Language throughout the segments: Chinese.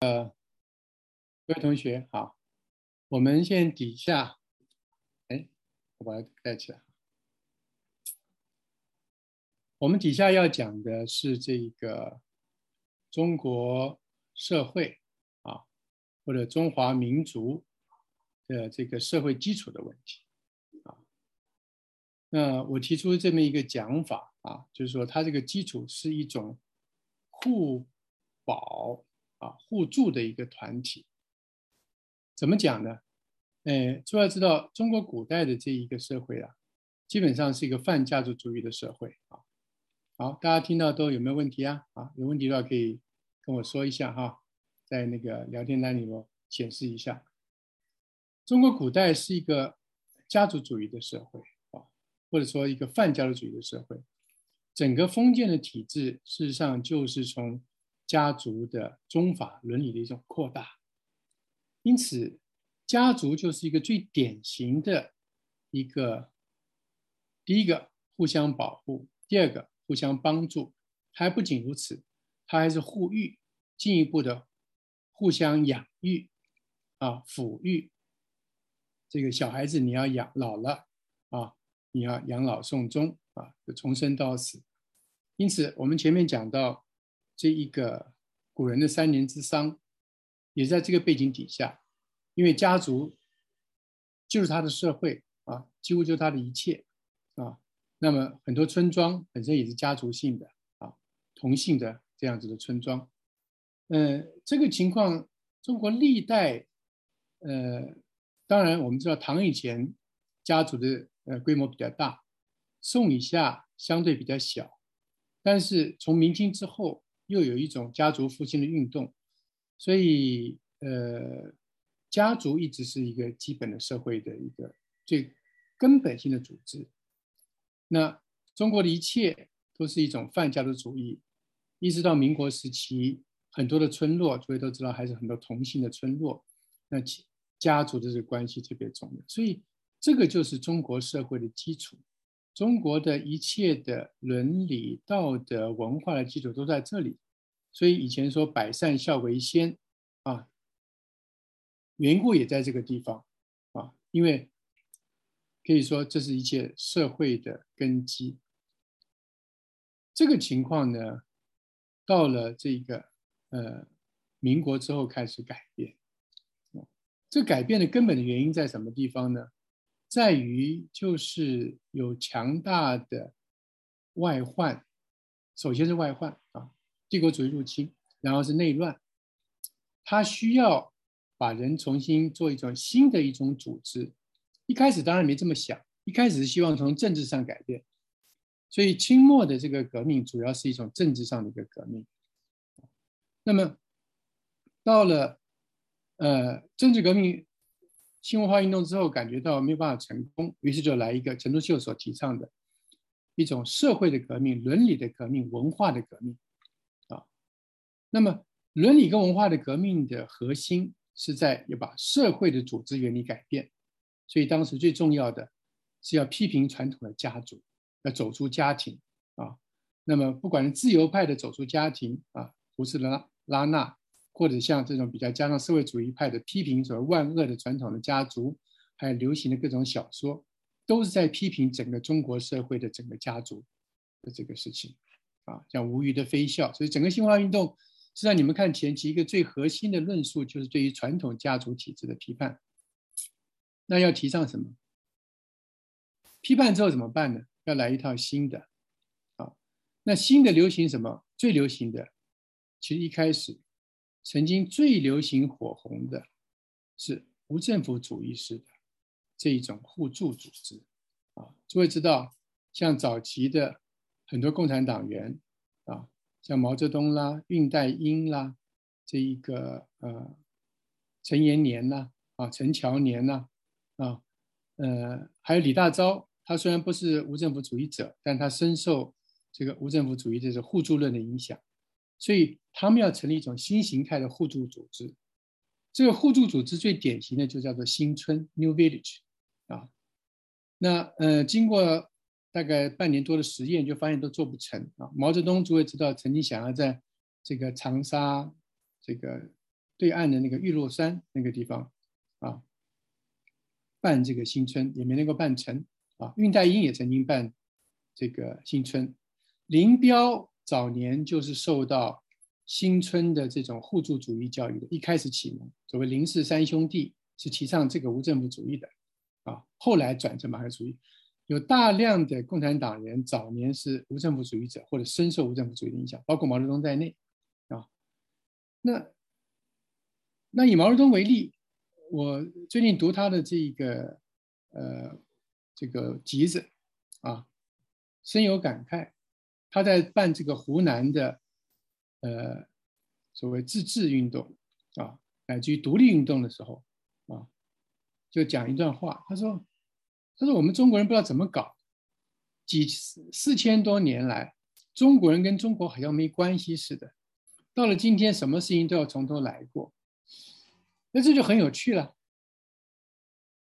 呃，各位同学好，我们现在底下，哎，我把它盖起来。我们底下要讲的是这个中国社会啊，或者中华民族的这个社会基础的问题啊。那我提出这么一个讲法啊，就是说它这个基础是一种互保。啊，互助的一个团体，怎么讲呢？呃，主要知道中国古代的这一个社会啊，基本上是一个泛家族主义的社会啊。好，大家听到都有没有问题啊？啊，有问题的话可以跟我说一下哈，在那个聊天栏里头显示一下。中国古代是一个家族主义的社会啊，或者说一个泛家族主义的社会，整个封建的体制事实上就是从。家族的宗法伦理的一种扩大，因此家族就是一个最典型的一个第一个互相保护，第二个互相帮助，还不仅如此，它还是互育，进一步的互相养育啊，抚育这个小孩子，你要养老了啊，你要养老送终啊，就从生到死。因此，我们前面讲到。这一个古人的三年之丧，也在这个背景底下，因为家族就是他的社会啊，几乎就是他的一切啊。那么很多村庄本身也是家族性的啊，同姓的这样子的村庄。嗯，这个情况中国历代，呃，当然我们知道唐以前家族的呃规模比较大，宋以下相对比较小，但是从明清之后。又有一种家族复兴的运动，所以呃，家族一直是一个基本的社会的一个最根本性的组织。那中国的一切都是一种泛家族主义，一直到民国时期，很多的村落，诸位都知道，还是很多同姓的村落，那家族的这个关系特别重要。所以这个就是中国社会的基础。中国的一切的伦理、道德、文化的基础都在这里，所以以前说百善孝为先，啊，缘故也在这个地方，啊，因为可以说这是一切社会的根基。这个情况呢，到了这个呃民国之后开始改变，这改变的根本的原因在什么地方呢？在于就是有强大的外患，首先是外患啊，帝国主义入侵，然后是内乱，他需要把人重新做一种新的一种组织。一开始当然没这么想，一开始是希望从政治上改变，所以清末的这个革命主要是一种政治上的一个革命。那么到了呃政治革命。新文化运动之后，感觉到没有办法成功，于是就来一个陈独秀所提倡的一种社会的革命、伦理的革命、文化的革命啊。那么，伦理跟文化的革命的核心是在要把社会的组织原理改变，所以当时最重要的是要批评传统的家族，要走出家庭啊。那么，不管是自由派的走出家庭啊，胡适拉拉纳。或者像这种比较加上社会主义派的批评所谓万恶的传统的家族，还有流行的各种小说，都是在批评整个中国社会的整个家族的这个事情啊，像无余的非笑。所以整个新文化运动，实际上你们看前期一个最核心的论述，就是对于传统家族体制的批判。那要提倡什么？批判之后怎么办呢？要来一套新的啊。那新的流行什么？最流行的，其实一开始。曾经最流行火红的，是无政府主义式的这一种互助组织啊。诸位知道，像早期的很多共产党员啊，像毛泽东啦、恽代英啦，这一个呃陈延年呐啊、陈乔年呐啊，呃，还有李大钊，他虽然不是无政府主义者，但他深受这个无政府主义这个互助论的影响。所以他们要成立一种新形态的互助组织，这个互助组织最典型的就叫做新村 （New Village） 啊。那呃，经过大概半年多的实验，就发现都做不成啊。毛泽东诸位知道，曾经想要在这个长沙这个对岸的那个玉露山那个地方啊，办这个新春也没能够办成啊。恽代英也曾经办这个新春，林彪早年就是受到新春的这种互助主义教育的，一开始启蒙，所谓林氏三兄弟是提倡这个无政府主义的啊，后来转成马克思主义。有大量的共产党人早年是无政府主义者，或者深受无政府主义的影响，包括毛泽东在内，啊，那那以毛泽东为例，我最近读他的这个呃这个集子啊，深有感慨。他在办这个湖南的呃所谓自治运动啊，乃至于独立运动的时候啊，就讲一段话，他说。他说：“我们中国人不知道怎么搞，几四千多年来，中国人跟中国好像没关系似的。到了今天，什么事情都要从头来过，那这就很有趣了。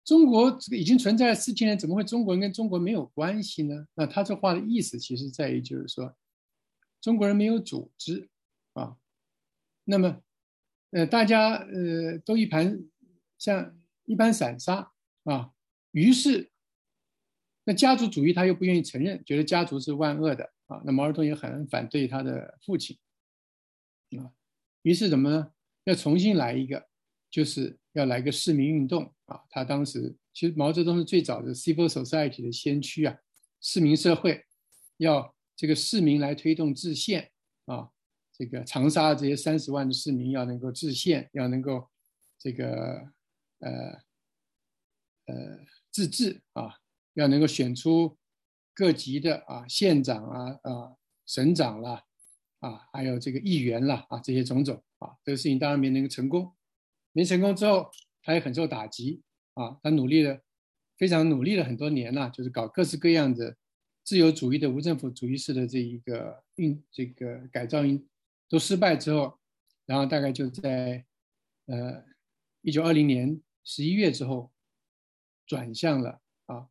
中国这个已经存在了四千年，怎么会中国人跟中国没有关系呢？那他这话的意思，其实在于就是说，中国人没有组织啊。那么，呃，大家呃都一盘像一盘散沙啊，于是。”那家族主义他又不愿意承认，觉得家族是万恶的啊。那毛泽东也很反对他的父亲啊。于是怎么呢？要重新来一个，就是要来个市民运动啊。他当时其实毛泽东是最早的 civil society 的先驱啊，市民社会要这个市民来推动制宪啊。这个长沙这些三十万的市民要能够制宪，要能够这个呃呃自治啊。要能够选出各级的啊县长啊啊省长啦啊还有这个议员啦啊这些种种啊这个事情当然没能够成功，没成功之后他也很受打击啊他努力了非常努力了很多年了，就是搞各式各样的自由主义的无政府主义式的这一个运这个改造运都失败之后，然后大概就在呃一九二零年十一月之后转向了啊。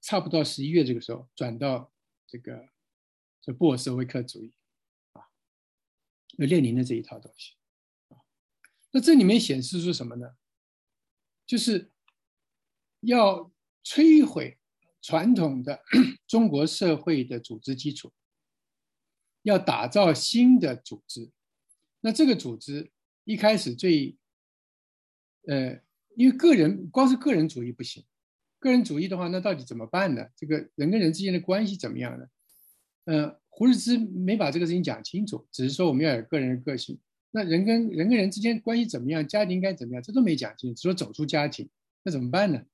差不多十一月这个时候，转到这个这布尔什维克主义啊，有列宁的这一套东西。那这里面显示出什么呢？就是要摧毁传统的 中国社会的组织基础，要打造新的组织。那这个组织一开始最呃，因为个人光是个人主义不行。个人主义的话，那到底怎么办呢？这个人跟人之间的关系怎么样呢？嗯，胡适之没把这个事情讲清楚，只是说我们要有个人的个性。那人跟人跟人之间关系怎么样？家庭该怎么样？这都没讲清楚，只说走出家庭，那怎么办呢？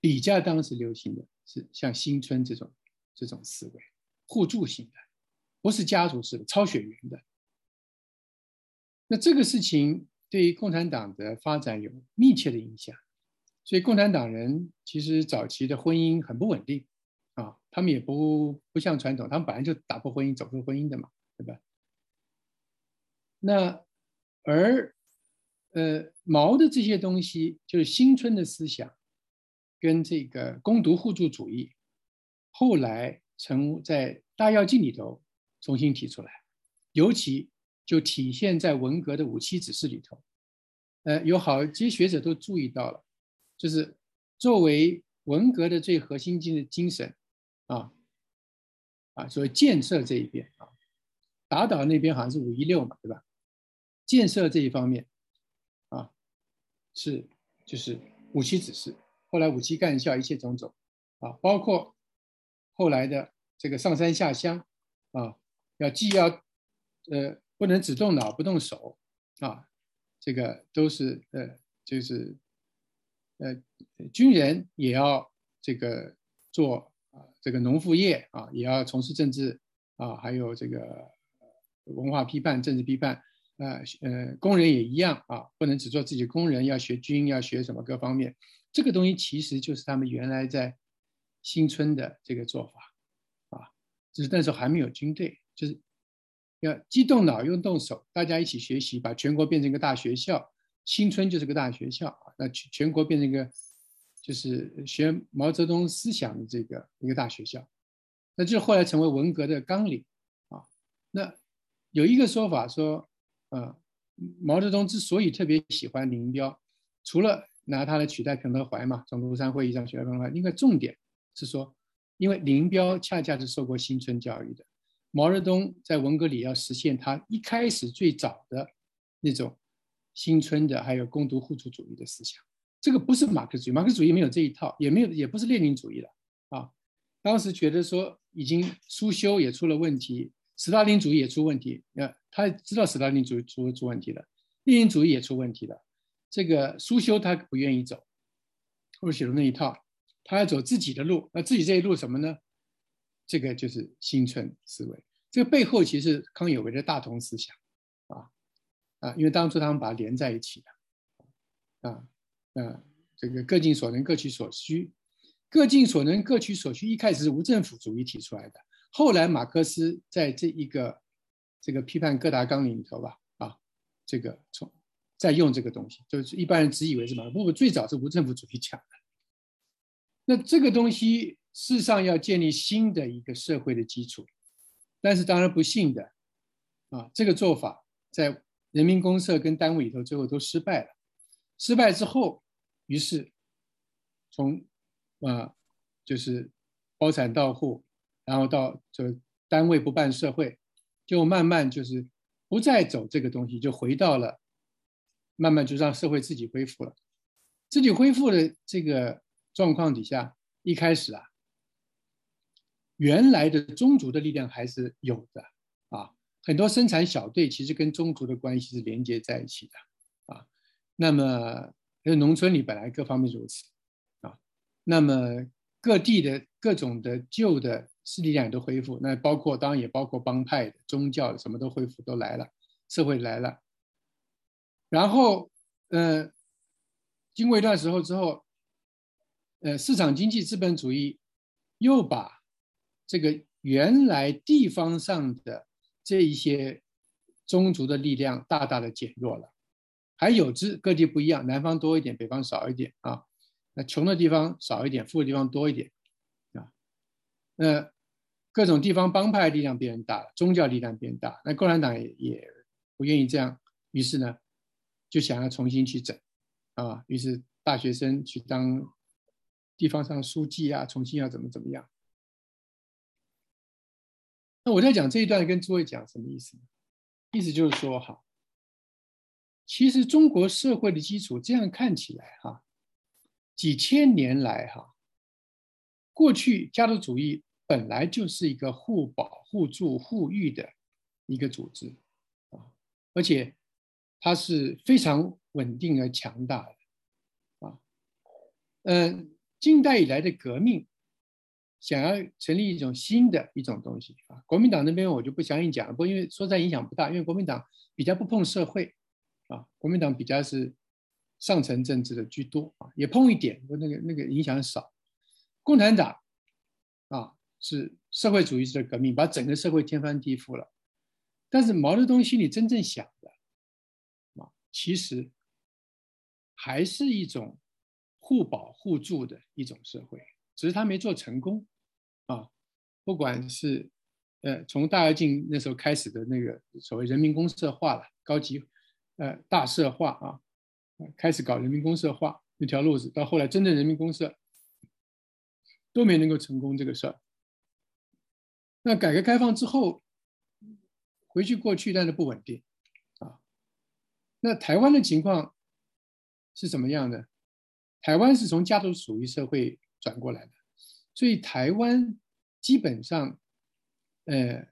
比家当时流行的是像新春这种这种思维，互助型的，不是家族式的、超血缘的。那这个事情对于共产党的发展有密切的影响。所以共产党人其实早期的婚姻很不稳定，啊，他们也不不像传统，他们本来就打破婚姻走出婚姻的嘛，对吧？那而呃毛的这些东西，就是新春的思想，跟这个攻读互助主义，后来成在大跃进里头重新提出来，尤其就体现在文革的五七指示里头，呃，有好些学者都注意到了。就是作为文革的最核心精精神，啊啊，所谓建设这一边啊，打倒那边好像是五一六嘛，对吧？建设这一方面，啊，是就是五七指示，后来五七干校一切种种，啊，包括后来的这个上山下乡，啊，要既要呃不能只动脑不动手，啊，这个都是呃就是。呃，军人也要这个做啊，这个农副业啊，也要从事政治啊，还有这个文化批判、政治批判啊，呃，工人也一样啊，不能只做自己工人，要学军，要学什么各方面。这个东西其实就是他们原来在新村的这个做法啊，只是那时候还没有军队，就是要既动脑又动手，大家一起学习，把全国变成一个大学校。新春就是个大学校啊，那全全国变成一个就是学毛泽东思想的这个一个大学校，那就后来成为文革的纲领啊。那有一个说法说，呃，毛泽东之所以特别喜欢林彪，除了拿他来取代彭德怀嘛，从庐山会议上取代彭德怀，另外重点是说，因为林彪恰恰是受过新村教育的，毛泽东在文革里要实现他一开始最早的那种新村的，还有共读互助主义的思想，这个不是马克思主义，马克思主义没有这一套，也没有，也不是列宁主义了啊。当时觉得说已经苏修也出了问题。斯大林主义也出问题，呃，他知道斯大林主义出出问题了，列宁主义也出问题了，这个苏修他不愿意走，或者写的那一套，他要走自己的路，那自己这一路什么呢？这个就是新村思维，这个背后其实康有为的大同思想，啊啊，因为当初他们把它连在一起的，啊啊，这个各尽所能各取所需，各尽所能各取所需，一开始是无政府主义提出来的。后来，马克思在这一个这个批判各大纲领里头吧，啊，这个从在用这个东西，就是一般人只以为是马克思，不，最早是无政府主义讲的。那这个东西事实上要建立新的一个社会的基础，但是当然不幸的，啊，这个做法在人民公社跟单位里头最后都失败了。失败之后，于是从啊，就是包产到户。然后到这单位不办社会，就慢慢就是不再走这个东西，就回到了慢慢就让社会自己恢复了。自己恢复的这个状况底下，一开始啊，原来的宗族的力量还是有的啊，很多生产小队其实跟宗族的关系是连接在一起的啊。那么农村里本来各方面如此啊，那么各地的各种的旧的。势力量也都恢复，那包括当然也包括帮派、宗教，什么都恢复，都来了，社会来了。然后，呃，经过一段时候之后，呃，市场经济资本主义又把这个原来地方上的这一些宗族的力量大大的减弱了，还有之各地不一样，南方多一点，北方少一点啊。那穷的地方少一点，富的地方多一点啊。那各种地方帮派力量变大，宗教力量变大，那共产党也也不愿意这样，于是呢，就想要重新去整，啊，于是大学生去当地方上书记啊，重新要怎么怎么样。那我在讲这一段跟诸位讲什么意思？意思就是说哈，其实中国社会的基础这样看起来哈，几千年来哈，过去家族主义。本来就是一个互保、互助、互育的一个组织啊，而且它是非常稳定而强大的啊。嗯，近代以来的革命，想要成立一种新的一种东西啊。国民党那边我就不详细讲了，不因为说在影响不大，因为国民党比较不碰社会啊，国民党比较是上层政治的居多啊，也碰一点，那个那个影响少。共产党啊。是社会主义式的革命，把整个社会天翻地覆了。但是毛泽东心里真正想的，啊，其实还是一种互保互助的一种社会，只是他没做成功，啊，不管是呃从大跃进那时候开始的那个所谓人民公社化了，高级呃大社化啊，开始搞人民公社化那条路子，到后来真正人民公社都没能够成功这个事儿。那改革开放之后，回去过去，但是不稳定，啊，那台湾的情况是什么样的？台湾是从家族主义社会转过来的，所以台湾基本上，呃，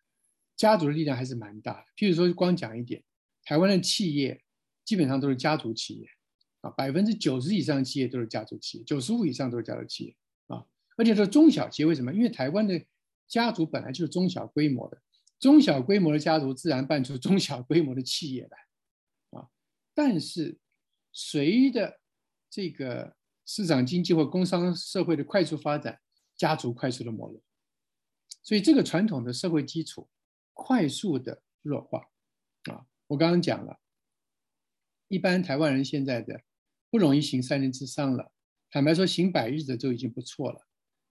家族的力量还是蛮大的。譬如说，光讲一点，台湾的企业基本上都是家族企业，啊，百分之九十以上企业都是家族企业，九十五以上都是家族企业，啊，而且是中小企业。为什么？因为台湾的。家族本来就是中小规模的，中小规模的家族自然办出中小规模的企业来，啊，但是随着这个市场经济或工商社会的快速发展，家族快速的没落，所以这个传统的社会基础快速的弱化，啊，我刚刚讲了，一般台湾人现在的不容易行三年之上了，坦白说行百日的就已经不错了，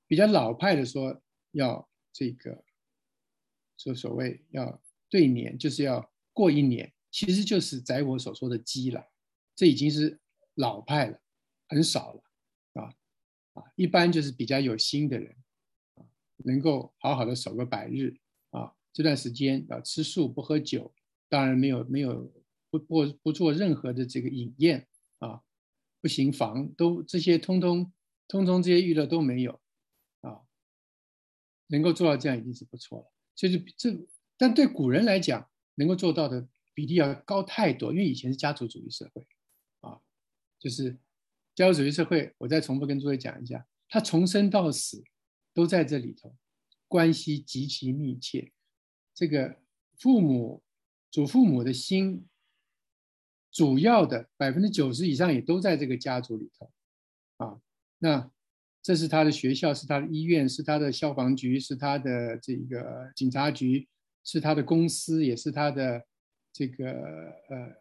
比较老派的说要。这个，就所谓要对年，就是要过一年其实就是宰我所说的鸡了，这已经是老派了，很少了啊啊，一般就是比较有心的人啊，能够好好的守个百日啊，这段时间啊吃素不喝酒，当然没有没有不不不做任何的这个饮宴啊，不行房都这些通通通通这些娱乐都没有，能够做到这样已经是不错了。就是这，但对古人来讲，能够做到的比例要高太多，因为以前是家族主义社会，啊，就是家族主义社会。我再重复跟诸位讲一下，他从生到死都在这里头，关系极其密切。这个父母、祖父母的心，主要的百分之九十以上也都在这个家族里头，啊，那。这是他的学校，是他的医院，是他的消防局，是他的这个警察局，是他的公司，也是他的这个呃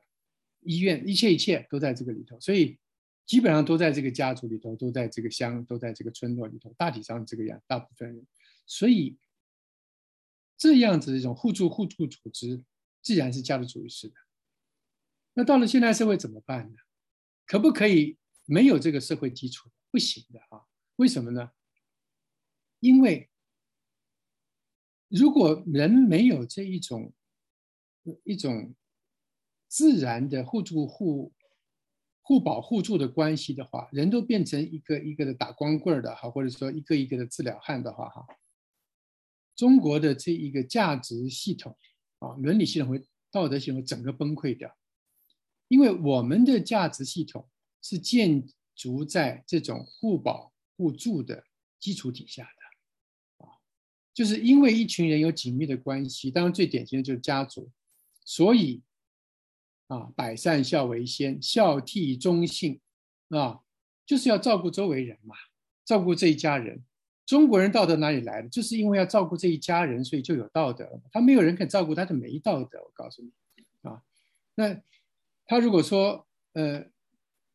医院，一切一切都在这个里头，所以基本上都在这个家族里头，都在这个乡，都在这个村落里头，大体上这个样，大部分人，所以这样子一种互助互助组织，自然是家族主义式的。那到了现代社会怎么办呢？可不可以没有这个社会基础？不行的啊！为什么呢？因为如果人没有这一种一种自然的互助互互保互助的关系的话，人都变成一个一个的打光棍的哈，或者说一个一个的治疗汉的话哈，中国的这一个价值系统啊，伦理系统会道德系统整个崩溃掉，因为我们的价值系统是建筑在这种互保。互助的基础底下的，啊，就是因为一群人有紧密的关系，当然最典型的就是家族，所以啊，百善孝为先，孝悌忠信，啊，就是要照顾周围人嘛，照顾这一家人。中国人道德哪里来的？就是因为要照顾这一家人，所以就有道德。他没有人肯照顾，他就没道德。我告诉你，啊，那他如果说呃，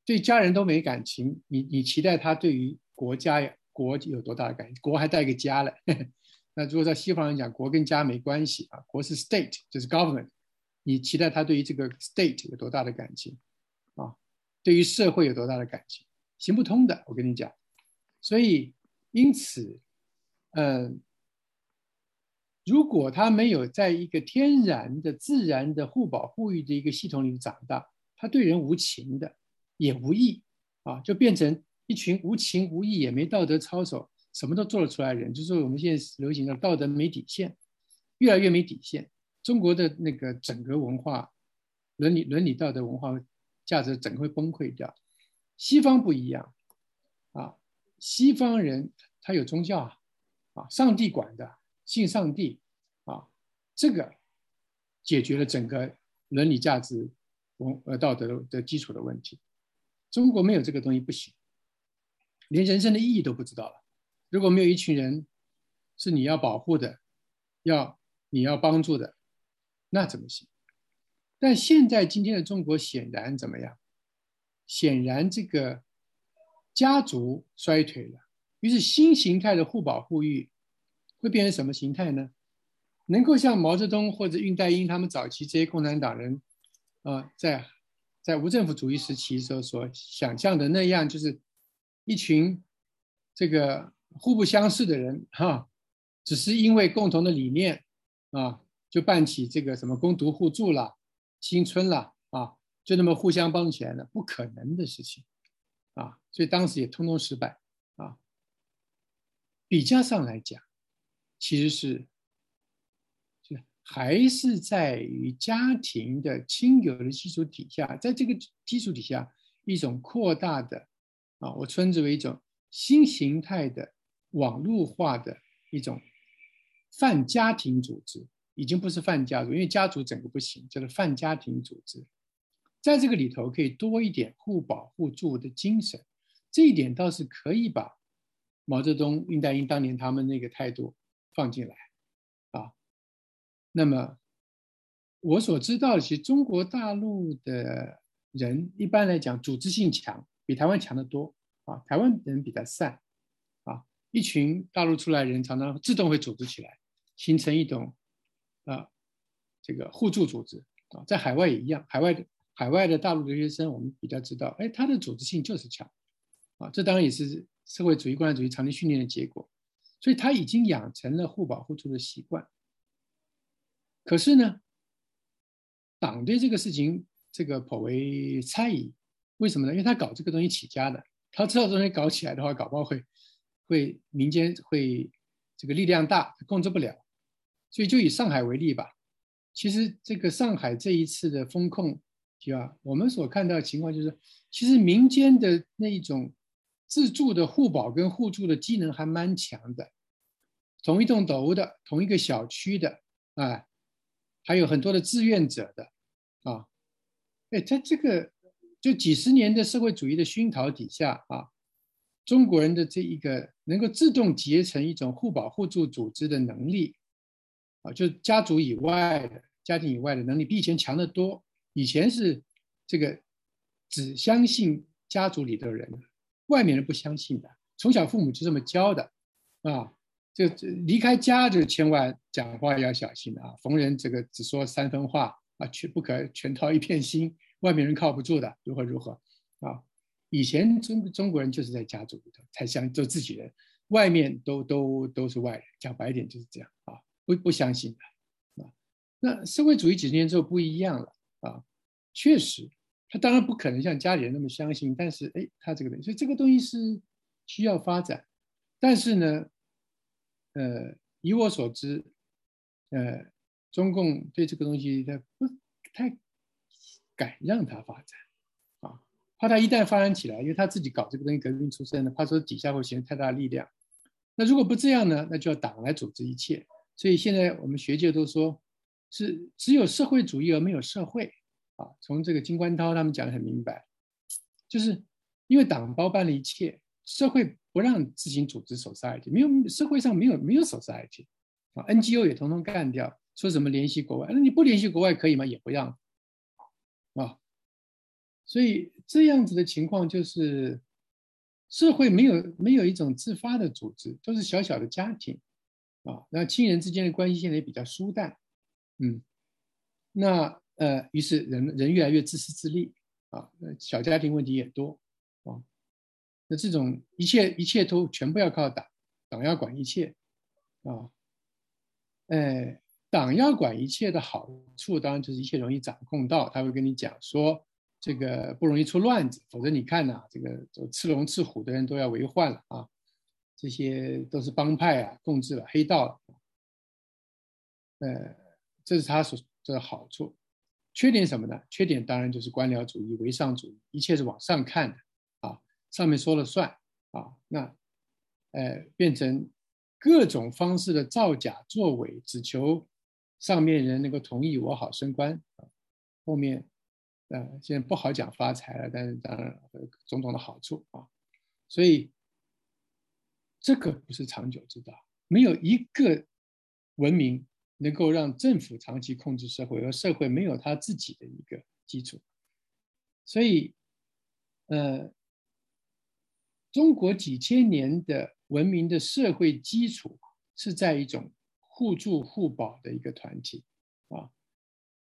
对家人都没感情，你你期待他对于国家呀，国有多大的感情？国还带个家嘞。那如果在西方人讲，国跟家没关系啊，国是 state，就是 government。你期待他对于这个 state 有多大的感情啊？对于社会有多大的感情？行不通的，我跟你讲。所以，因此，嗯，如果他没有在一个天然的、自然的互保互育的一个系统里长大，他对人无情的，也无义啊，就变成。一群无情无义也没道德操守，什么都做得出来的人，就是我们现在流行的道德没底线，越来越没底线。中国的那个整个文化、伦理、伦理道德文化价值整个会崩溃掉。西方不一样啊，西方人他有宗教啊，啊，上帝管的，信上帝啊，这个解决了整个伦理价值文呃道德的基础的问题。中国没有这个东西不行。连人生的意义都不知道了。如果没有一群人是你要保护的，要你要帮助的，那怎么行？但现在今天的中国显然怎么样？显然这个家族衰退了，于是新形态的互保互育会变成什么形态呢？能够像毛泽东或者恽代英他们早期这些共产党人啊，在在无政府主义时期时候所想象的那样，就是。一群这个互不相识的人，哈，只是因为共同的理念啊，就办起这个什么工读互助了、新村了啊，就那么互相帮起来了，不可能的事情啊，所以当时也通通失败啊。比较上来讲，其实是就还是在于家庭的亲友的基础底下，在这个基础底下一种扩大的。啊，我称之为一种新形态的网络化的一种泛家庭组织，已经不是泛家族，因为家族整个不行，叫做泛家庭组织。在这个里头可以多一点互保互助的精神，这一点倒是可以把毛泽东、恽代英当年他们那个态度放进来啊。那么我所知道的，其实中国大陆的人一般来讲组织性强。比台湾强得多啊！台湾人比较散啊，一群大陆出来人常常自动会组织起来，形成一种啊这个互助组织啊，在海外也一样，海外的海外的大陆留学生，我们比较知道，哎，他的组织性就是强，啊，这当然也是社会主义、共产主义长期训练的结果，所以他已经养成了互保互助的习惯。可是呢，党对这个事情这个颇为猜疑，为什么呢？因为他搞这个东西起家的，他知道这东西搞起来的话，搞不好会会民间会这个力量大，控制不了，所以就以上海为例吧。其实这个上海这一次的风控，对吧？我们所看到的情况就是，其实民间的那一种自助的互保跟互助的机能还蛮强的，同一栋楼的，同一个小区的，啊，还有很多的志愿者的，啊，哎，他这个就几十年的社会主义的熏陶底下啊，中国人的这一个能够自动结成一种互保互助组织的能力，啊，就家族以外的。家庭以外的能力比以前强得多。以前是这个只相信家族里的人，外面人不相信的。从小父母就这么教的啊，就离开家就千万讲话要小心啊，逢人这个只说三分话啊，全不可全掏一片心，外面人靠不住的，如何如何啊？以前中中国人就是在家族里头才相做自己人，外面都都都是外人，讲白点就是这样啊，不不相信的啊。那社会主义几十年之后不一样了啊，确实，他当然不可能像家里人那么相信，但是哎，他这个东西，所以这个东西是需要发展，但是呢，呃，以我所知，呃，中共对这个东西他不太敢让它发展啊，怕他一旦发展起来，因为他自己搞这个东西革命出身的，怕说底下会形成太大力量。那如果不这样呢，那就要党来组织一切。所以现在我们学界都说。是只有社会主义而没有社会啊！从这个金冠涛他们讲的很明白，就是因为党包办了一切，社会不让自行组织 society，没有社会上没有没有 society 啊，NGO 也统统干掉，说什么联系国外，那你不联系国外可以吗？也不让！所以这样子的情况就是社会没有没有一种自发的组织，都是小小的家庭啊，那亲人之间的关系现在也比较疏淡。嗯，那呃，于是人人越来越自私自利啊，小家庭问题也多啊，那这种一切一切都全部要靠党，党要管一切啊，哎，党要管一切的好处，当然就是一切容易掌控到，他会跟你讲说，这个不容易出乱子，否则你看呐，这个吃龙吃虎的人都要为患了啊，这些都是帮派啊，控制了黑道，呃。这是他所的好处，缺点什么呢？缺点当然就是官僚主义、唯上主义，一切是往上看的啊，上面说了算啊。那，呃，变成各种方式的造假作伪，只求上面人能够同意我好升官啊。后面，呃，现在不好讲发财了，但是当然种种的好处啊。所以，这个不是长久之道，没有一个文明。能够让政府长期控制社会，而社会没有他自己的一个基础，所以，呃，中国几千年的文明的社会基础是在一种互助互保的一个团体啊，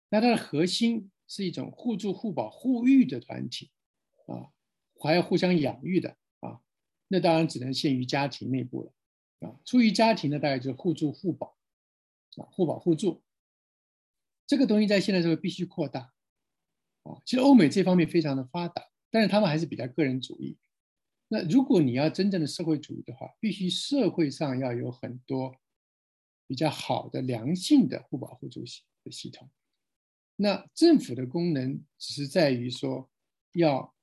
那它的核心是一种互助互保互育的团体啊，还要互相养育的啊，那当然只能限于家庭内部了啊，出于家庭呢，大概就是互助互保。啊，互保互助，这个东西在现代社会必须扩大。啊，其实欧美这方面非常的发达，但是他们还是比较个人主义。那如果你要真正的社会主义的话，必须社会上要有很多比较好的良性的互保互助系的系统。那政府的功能只是在于说，要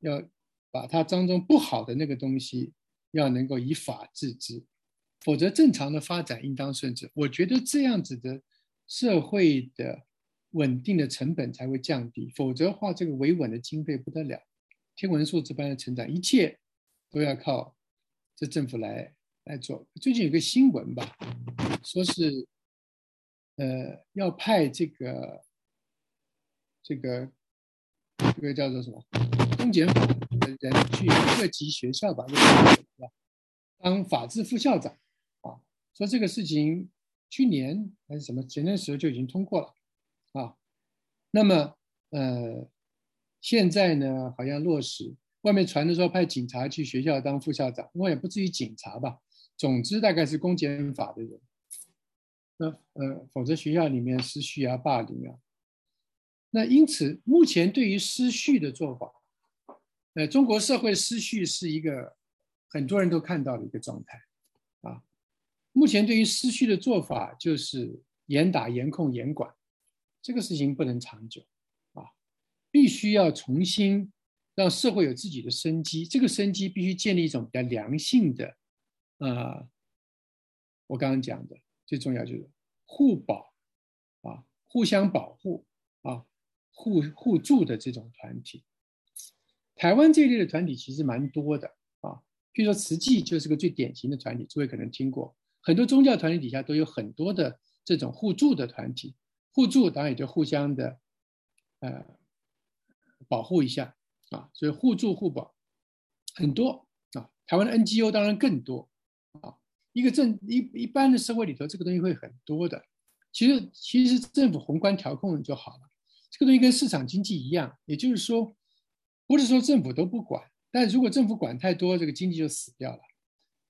要把它当中不好的那个东西，要能够以法治之。否则，正常的发展应当顺治。我觉得这样子的社会的稳定的成本才会降低。否则话，这个维稳的经费不得了，天文数字般的成长，一切都要靠这政府来来做。最近有个新闻吧，说是呃要派这个这个这个叫做什么公检法的人去各级学校吧，当法制副校长啊。说这个事情去年还是什么前段时候就已经通过了，啊，那么呃，现在呢好像落实，外面传的说派警察去学校当副校长，我也不至于警察吧。总之大概是公检法的人。那呃，否则学校里面失序啊、霸凌啊。那因此，目前对于失序的做法，呃，中国社会失序是一个很多人都看到的一个状态啊。目前对于失序的做法就是严打、严控、严管，这个事情不能长久啊，必须要重新让社会有自己的生机。这个生机必须建立一种比较良性的，呃，我刚刚讲的。最重要就是互保啊，互相保护啊，互互助的这种团体。台湾这一类的团体其实蛮多的啊，譬如说慈济就是个最典型的团体，诸位可能听过。很多宗教团体底下都有很多的这种互助的团体，互助当然也就互相的呃保护一下啊，所以互助互保很多啊。台湾的 NGO 当然更多啊。一个政一一般的社会里头，这个东西会很多的。其实其实政府宏观调控就好了。这个东西跟市场经济一样，也就是说，不是说政府都不管，但如果政府管太多，这个经济就死掉了；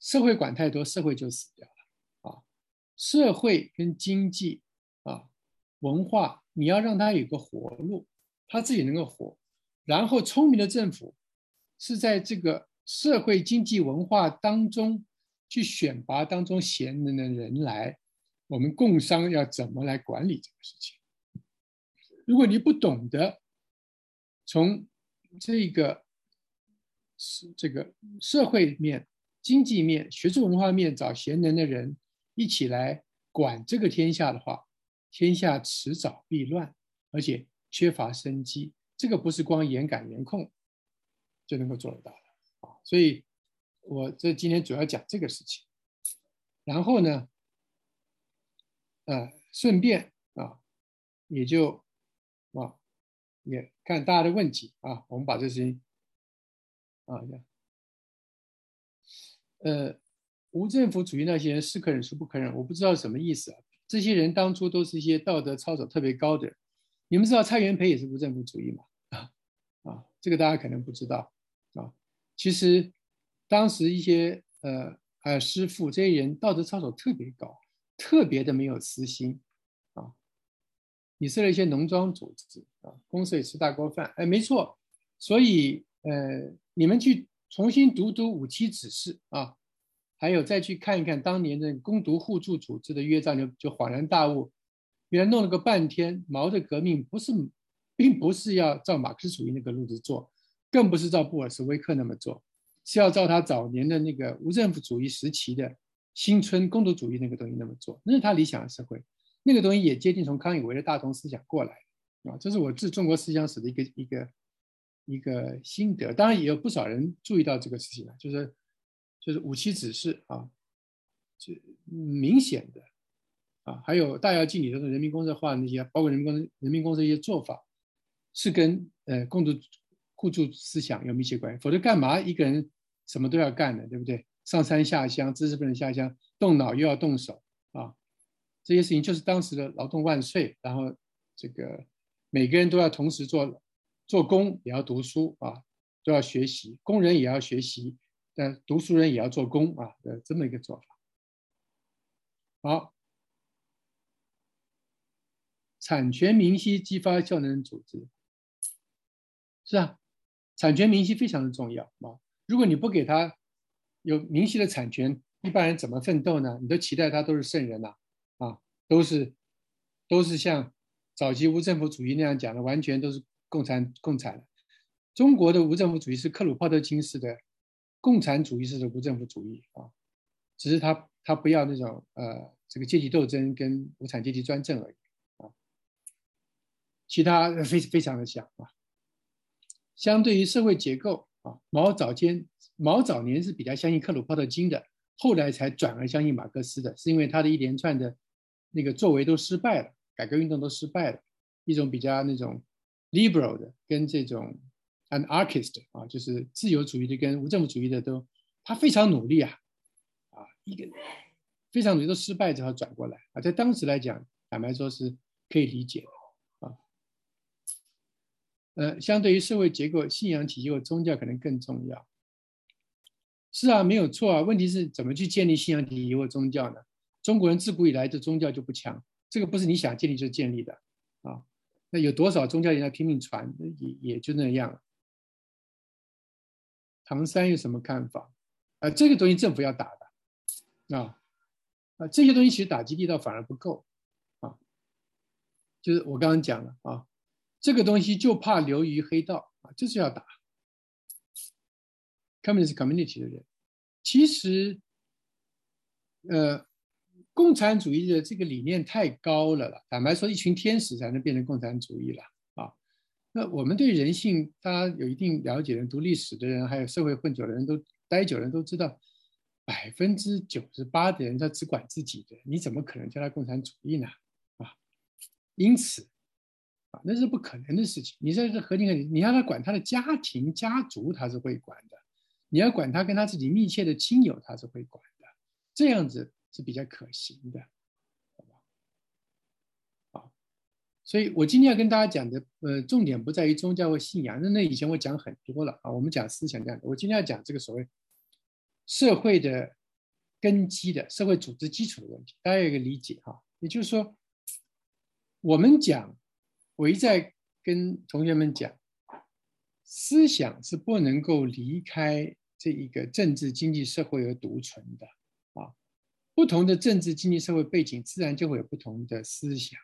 社会管太多，社会就死掉了。啊，社会跟经济啊，文化，你要让它有个活路，它自己能够活。然后聪明的政府是在这个社会经济文化当中。去选拔当中贤能的人来，我们共商要怎么来管理这个事情？如果你不懂得从这个是这个社会面、经济面、学术文化面找贤能的人一起来管这个天下的话，天下迟早必乱，而且缺乏生机。这个不是光严赶严控就能够做得到的啊！所以。我这今天主要讲这个事情，然后呢，呃，顺便啊，也就啊，也看大家的问题啊，我们把这事情啊，呃，无政府主义那些人是可忍孰不可忍，我不知道什么意思啊。这些人当初都是一些道德操守特别高的人，你们知道蔡元培也是无政府主义吗？啊 啊，这个大家可能不知道啊，其实。当时一些呃还有师傅这些人道德操守特别高，特别的没有私心啊。你设了一些农庄组织啊，公社也吃大锅饭，哎，没错。所以呃，你们去重新读读五七指示啊，还有再去看一看当年的攻读互助组织的约章，就就恍然大悟，原来弄了个半天，毛的革命不是，并不是要照马克思主义那个路子做，更不是照布尔什维克那么做。是要照他早年的那个无政府主义时期的新春共读主义那个东西那么做，那是他理想的社会，那个东西也接近从康有为的大同思想过来啊，这是我治中国思想史的一个一个一个心得。当然也有不少人注意到这个事情了，就是就是五七指示啊，就明显的啊，还有大跃进里头的人民公社化那些，包括人民公人民公社一些做法，是跟呃共读互助思想有密切关系，否则干嘛一个人？什么都要干的，对不对？上山下乡，知识不能下乡，动脑又要动手啊！这些事情就是当时的劳动万岁，然后这个每个人都要同时做，做工也要读书啊，都要学习，工人也要学习，但读书人也要做工啊的这么一个做法。好，产权明晰激发效能组织，是啊，产权明晰非常的重要啊。如果你不给他有明晰的产权，一般人怎么奋斗呢？你都期待他都是圣人呐，啊，都是都是像早期无政府主义那样讲的，完全都是共产共产。中国的无政府主义是克鲁泡特金式的共产主义式的无政府主义啊，只是他他不要那种呃这个阶级斗争跟无产阶级专政而已啊，其他非非常的像啊，相对于社会结构。啊，毛早间毛早年是比较相信克鲁泡特金的，后来才转而相信马克思的，是因为他的一连串的那个作为都失败了，改革运动都失败了，一种比较那种 liberal 的跟这种 anarchist 啊，就是自由主义的跟无政府主义的都，他非常努力啊，啊，一个非常努力都失败之后转过来啊，在当时来讲，坦白说是可以理解的。呃，相对于社会结构、信仰体系或宗教可能更重要。是啊，没有错啊。问题是怎么去建立信仰体系或宗教呢？中国人自古以来的宗教就不强，这个不是你想建立就建立的啊。那有多少宗教人在拼命传，也也就那样。唐三有什么看法？啊，这个东西政府要打的啊啊，这些东西其实打击力道反而不够啊。就是我刚刚讲了啊，这个东西就怕流于黑道啊，就是要打。communist community 的人，其实，呃，共产主义的这个理念太高了了。坦白说，一群天使才能变成共产主义了啊。那我们对人性，大家有一定了解的人，读历史的人，还有社会混久的人都待久的人都知道，百分之九十八的人他只管自己的，你怎么可能叫他共产主义呢？啊，因此，那是不可能的事情。你在这核心你让他管他的家庭家族，他是会管的。你要管他跟他自己密切的亲友，他是会管的，这样子是比较可行的，好吧？好，所以我今天要跟大家讲的，呃，重点不在于宗教或信仰，那那以前我讲很多了啊，我们讲思想这样的，我今天要讲这个所谓社会的根基的社会组织基础的问题，大家有一个理解哈，也就是说，我们讲，我一再跟同学们讲，思想是不能够离开。这一个政治经济社会而独存的啊，不同的政治经济社会背景，自然就会有不同的思想。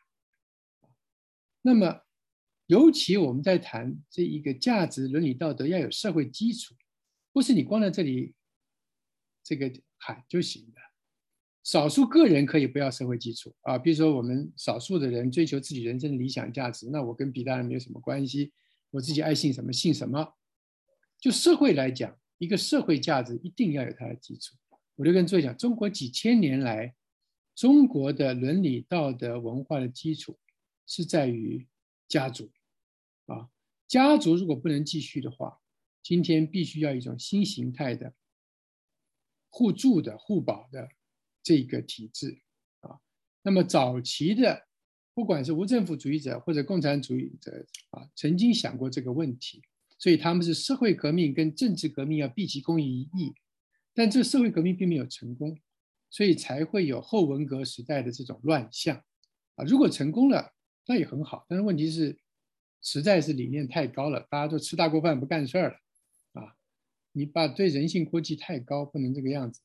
那么，尤其我们在谈这一个价值、伦理、道德要有社会基础，不是你光在这里这个喊就行的。少数个人可以不要社会基础啊，比如说我们少数的人追求自己人生的理想价值，那我跟别的人没有什么关系，我自己爱信什么信什么。就社会来讲。一个社会价值一定要有它的基础。我就跟诸位讲，中国几千年来，中国的伦理道德文化的基础是在于家族啊。家族如果不能继续的话，今天必须要一种新形态的互助的互保的这个体制啊。那么早期的，不管是无政府主义者或者共产主义者啊，曾经想过这个问题。所以他们是社会革命跟政治革命要毕其功于一役，但这社会革命并没有成功，所以才会有后文革时代的这种乱象啊。如果成功了，那也很好，但是问题是实在是理念太高了，大家都吃大锅饭不干事儿了啊。你把对人性估计太高，不能这个样子。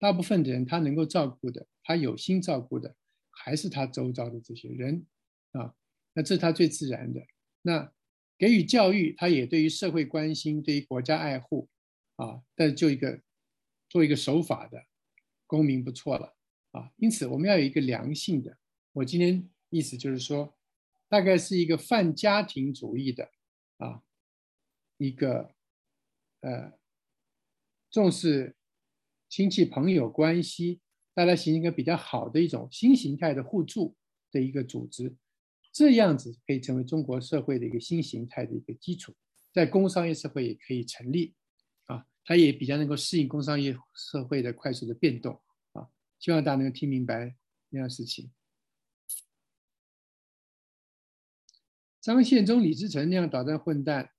大部分的人他能够照顾的，他有心照顾的，还是他周遭的这些人啊。那这是他最自然的那。给予教育，他也对于社会关心，对于国家爱护，啊，但就一个做一个守法的公民不错了，啊，因此我们要有一个良性的。我今天意思就是说，大概是一个泛家庭主义的，啊，一个呃重视亲戚朋友关系，大家形成一个比较好的一种新形态的互助的一个组织。这样子可以成为中国社会的一个新形态的一个基础，在工商业社会也可以成立，啊，它也比较能够适应工商业社会的快速的变动，啊，希望大家能够听明白那样事情。张献忠、李自成那样捣蛋混蛋，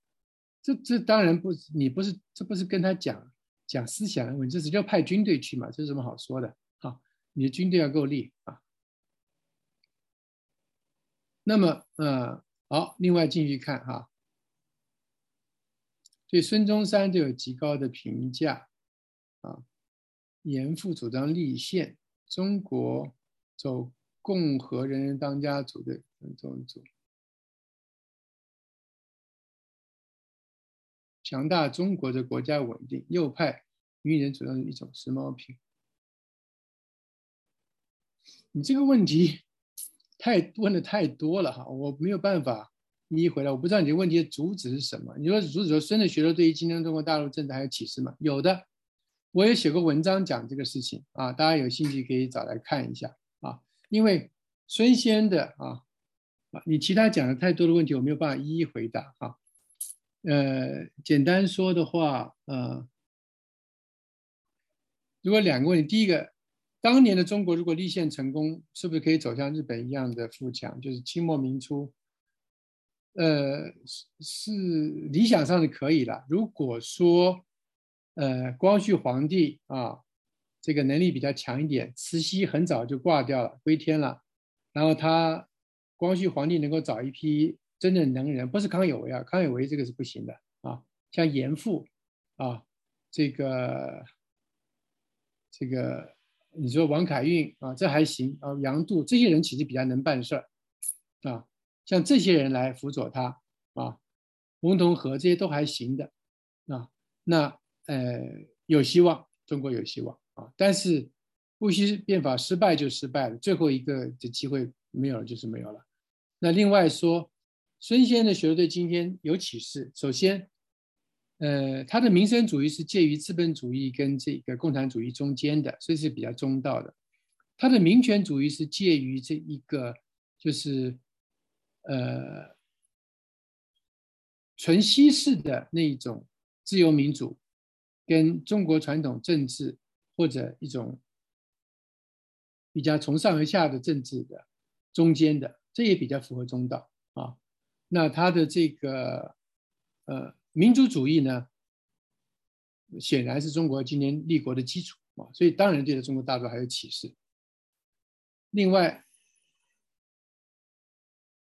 这这当然不，你不是，这不是跟他讲讲思想的问题，这只叫派军队去嘛，这有什么好说的？好，你的军队要够力啊。那么，呃，好，另外继续看哈，对孙中山都有极高的评价啊，严复主张立宪，中国走共和人人当家主的这种组，强大中国的国家稳定，右派女人主要是一种时髦品，你这个问题。太问的太多了哈，我没有办法一一回答。我不知道你的问题的主旨是什么。你说主旨说孙的学说对于今天中国大陆政治还有启示吗？有的，我也写过文章讲这个事情啊，大家有兴趣可以找来看一下啊。因为孙先的啊啊，你其他讲的太多的问题，我没有办法一一回答啊。呃，简单说的话，呃，如果两个问题，第一个。当年的中国如果立宪成功，是不是可以走向日本一样的富强？就是清末民初呃，是是理想上是可以了。如果说，呃，光绪皇帝啊，这个能力比较强一点，慈禧很早就挂掉了，归天了，然后他光绪皇帝能够找一批真正能人，不是康有为啊，康有为这个是不行的啊，像严复啊，这个这个，你说王凯运啊，这还行啊，杨度这些人其实比较能办事儿啊。像这些人来辅佐他啊，翁同龢这些都还行的啊，那呃有希望，中国有希望啊。但是戊戌变法失败就失败了，最后一个的机会没有了就是没有了。那另外说，孙先生的学说对今天有启示。首先，呃，他的民生主义是介于资本主义跟这个共产主义中间的，所以是比较中道的。他的民权主义是介于这一个就是。呃，纯西式的那一种自由民主，跟中国传统政治或者一种比较从上而下的政治的中间的，这也比较符合中道啊。那他的这个呃民族主义呢，显然是中国今年立国的基础啊，所以当然对着中国大陆还有启示。另外。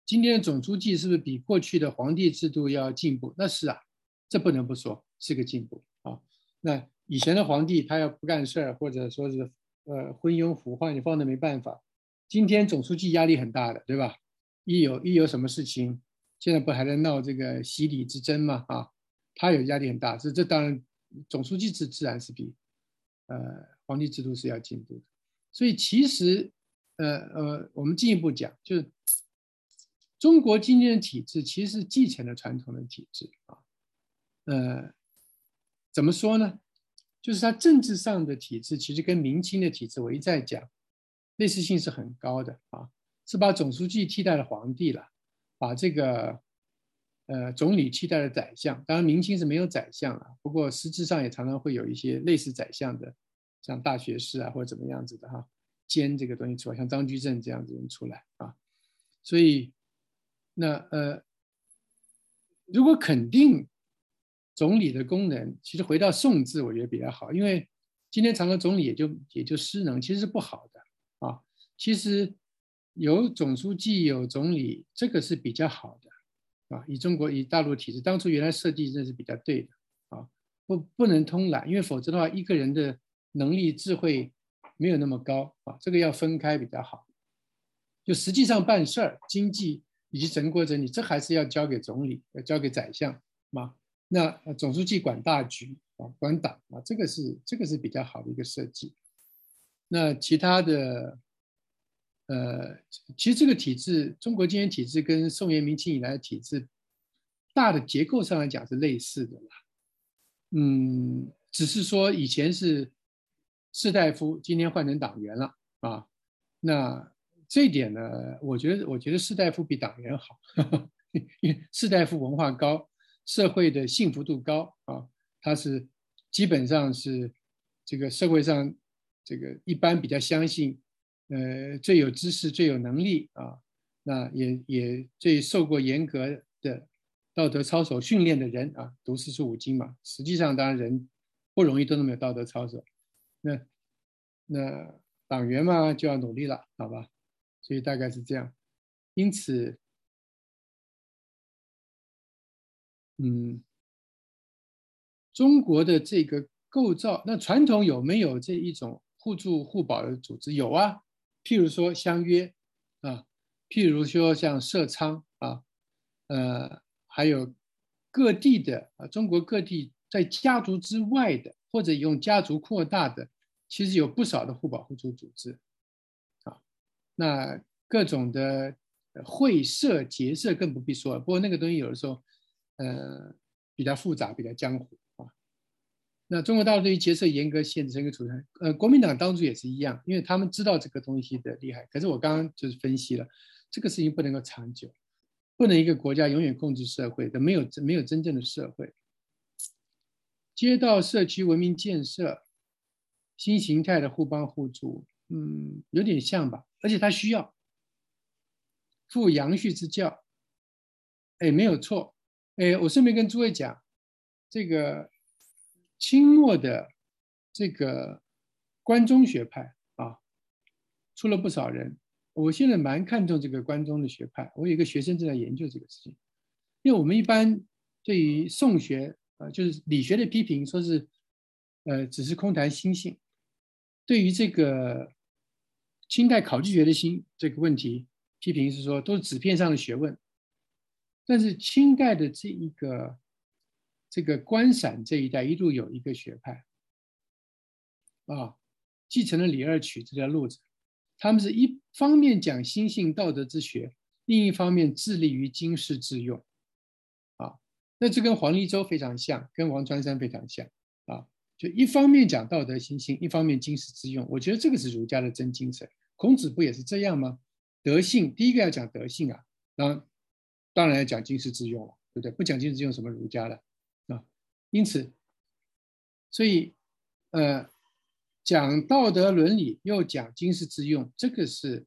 今天总书记是不是比过去的皇帝制度要进步？那是啊，这不能不说是个进步啊。那以前的皇帝他要不干事儿，或者说是呃昏庸腐化，你放那没办法。今天总书记压力很大的，对吧？一有一有什么事情，现在不还在闹这个洗礼之争吗？啊，他有压力很大，这这当然总书记自自然是比呃皇帝制度是要进步的。所以其实呃呃，我们进一步讲就是。中国今天的体制其实是继承了传统的体制啊，呃，怎么说呢？就是它政治上的体制其实跟明清的体制，我一再讲，类似性是很高的啊，是把总书记替代了皇帝了，把这个呃总理替代了宰相。当然明清是没有宰相了，不过实质上也常常会有一些类似宰相的，像大学士啊或者怎么样子的哈，兼这个东西出来，像张居正这样子人出来啊，所以。那呃，如果肯定总理的功能，其实回到宋字，我觉得比较好，因为今天常常总理也就也就失能，其实是不好的啊。其实有总书记有总理，这个是比较好的啊。以中国以大陆体制，当初原来设计这是比较对的啊，不不能通揽，因为否则的话，一个人的能力智慧没有那么高啊，这个要分开比较好。就实际上办事儿，经济。以及整国整理，这还是要交给总理，要交给宰相嘛？那总书记管大局啊，管党啊，这个是这个是比较好的一个设计。那其他的，呃，其实这个体制，中国今天体制跟宋元明清以来的体制，大的结构上来讲是类似的啦。嗯，只是说以前是士大夫，今天换成党员了啊。那。这一点呢，我觉得，我觉得士大夫比党员好，因为士大夫文化高，社会的幸福度高啊，他是基本上是这个社会上这个一般比较相信，呃，最有知识、最有能力啊，那也也最受过严格的道德操守训练的人啊，读四书五经嘛。实际上，当然人不容易都那么有道德操守，那那党员嘛就要努力了，好吧？所以大概是这样，因此，嗯，中国的这个构造，那传统有没有这一种互助互保的组织？有啊，譬如说相约啊，譬如说像社仓啊，呃，还有各地的啊，中国各地在家族之外的，或者用家族扩大的，其实有不少的互保互助组织啊。那各种的会社结社更不必说了。不过那个东西有的时候，呃，比较复杂，比较江湖。那中国大陆对于结社严格限制，成一个组成。呃，国民党当初也是一样，因为他们知道这个东西的厉害。可是我刚刚就是分析了，这个事情不能够长久，不能一个国家永远控制社会的，没有没有真正的社会。街道社区文明建设，新形态的互帮互助，嗯，有点像吧。而且他需要负阳序之教，哎，没有错，哎，我顺便跟诸位讲，这个清末的这个关中学派啊，出了不少人。我现在蛮看重这个关中的学派，我有一个学生正在研究这个事情，因为我们一般对于宋学啊，就是理学的批评，说是呃，只是空谈心性。对于这个清代考据学的心这个问题，批评是说都是纸片上的学问。但是清代的这一个这个官陕这一代一度有一个学派啊，继承了李二曲这条路子，他们是一方面讲心性道德之学，另一方面致力于经世致用啊。那这跟黄立洲非常像，跟王传山非常像啊。就一方面讲道德心性，一方面经世致用，我觉得这个是儒家的真精神。孔子不也是这样吗？德性第一个要讲德性啊，然。当然要讲经世致用了，对不对？不讲经世致用，什么儒家的？因此，所以，呃，讲道德伦理又讲经世致用，这个是